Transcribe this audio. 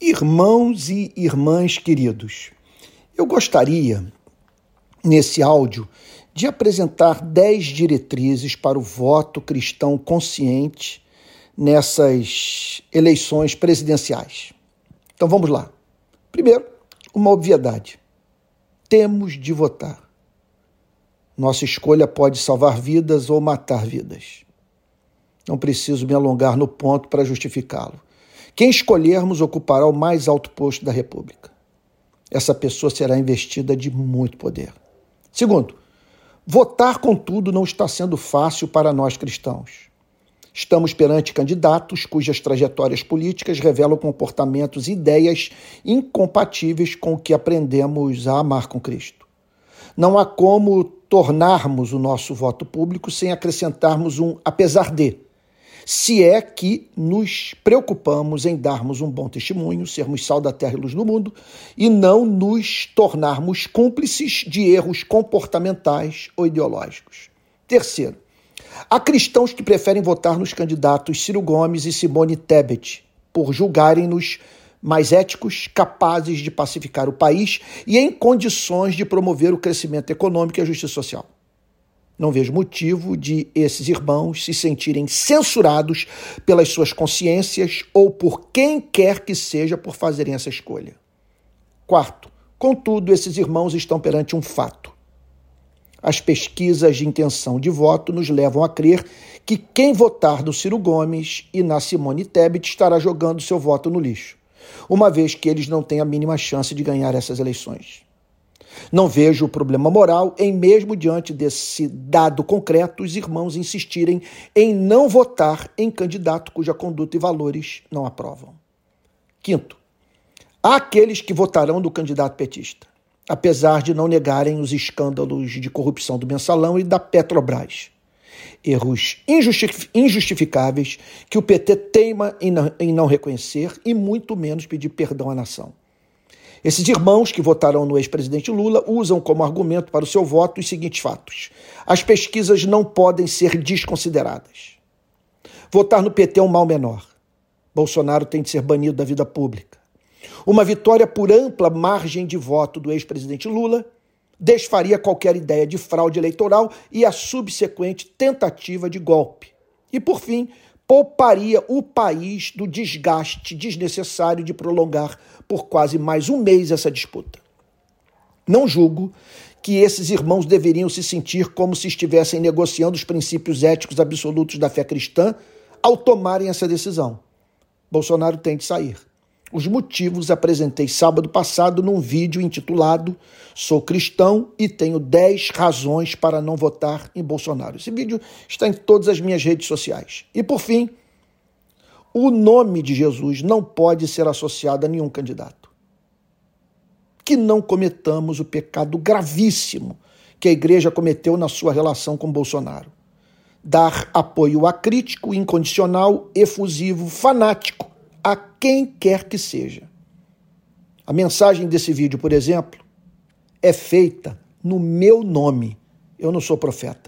Irmãos e irmãs queridos, eu gostaria, nesse áudio, de apresentar dez diretrizes para o voto cristão consciente nessas eleições presidenciais. Então vamos lá. Primeiro, uma obviedade: temos de votar. Nossa escolha pode salvar vidas ou matar vidas. Não preciso me alongar no ponto para justificá-lo. Quem escolhermos ocupará o mais alto posto da República. Essa pessoa será investida de muito poder. Segundo, votar, contudo, não está sendo fácil para nós cristãos. Estamos perante candidatos cujas trajetórias políticas revelam comportamentos e ideias incompatíveis com o que aprendemos a amar com Cristo. Não há como tornarmos o nosso voto público sem acrescentarmos um apesar de se é que nos preocupamos em darmos um bom testemunho, sermos sal da terra e luz do mundo, e não nos tornarmos cúmplices de erros comportamentais ou ideológicos. Terceiro, há cristãos que preferem votar nos candidatos Ciro Gomes e Simone Tebet por julgarem-nos mais éticos, capazes de pacificar o país e em condições de promover o crescimento econômico e a justiça social. Não vejo motivo de esses irmãos se sentirem censurados pelas suas consciências ou por quem quer que seja por fazerem essa escolha. Quarto, contudo, esses irmãos estão perante um fato. As pesquisas de intenção de voto nos levam a crer que quem votar no Ciro Gomes e na Simone Tebet estará jogando seu voto no lixo, uma vez que eles não têm a mínima chance de ganhar essas eleições. Não vejo o problema moral em, mesmo diante desse dado concreto, os irmãos insistirem em não votar em candidato cuja conduta e valores não aprovam. Quinto, há aqueles que votarão do candidato petista, apesar de não negarem os escândalos de corrupção do mensalão e da Petrobras. Erros injustificáveis que o PT teima em não reconhecer e muito menos pedir perdão à nação. Esses irmãos que votaram no ex-presidente Lula usam como argumento para o seu voto os seguintes fatos: as pesquisas não podem ser desconsideradas. Votar no PT é um mal menor. Bolsonaro tem de ser banido da vida pública. Uma vitória por ampla margem de voto do ex-presidente Lula desfaria qualquer ideia de fraude eleitoral e a subsequente tentativa de golpe. E, por fim, pouparia o país do desgaste desnecessário de prolongar por quase mais um mês essa disputa. Não julgo que esses irmãos deveriam se sentir como se estivessem negociando os princípios éticos absolutos da fé cristã ao tomarem essa decisão. Bolsonaro tem de sair. Os motivos apresentei sábado passado num vídeo intitulado Sou cristão e tenho 10 razões para não votar em Bolsonaro. Esse vídeo está em todas as minhas redes sociais. E por fim, o nome de Jesus não pode ser associado a nenhum candidato. Que não cometamos o pecado gravíssimo que a igreja cometeu na sua relação com Bolsonaro. Dar apoio acrítico, incondicional, efusivo, fanático a quem quer que seja. A mensagem desse vídeo, por exemplo, é feita no meu nome. Eu não sou profeta.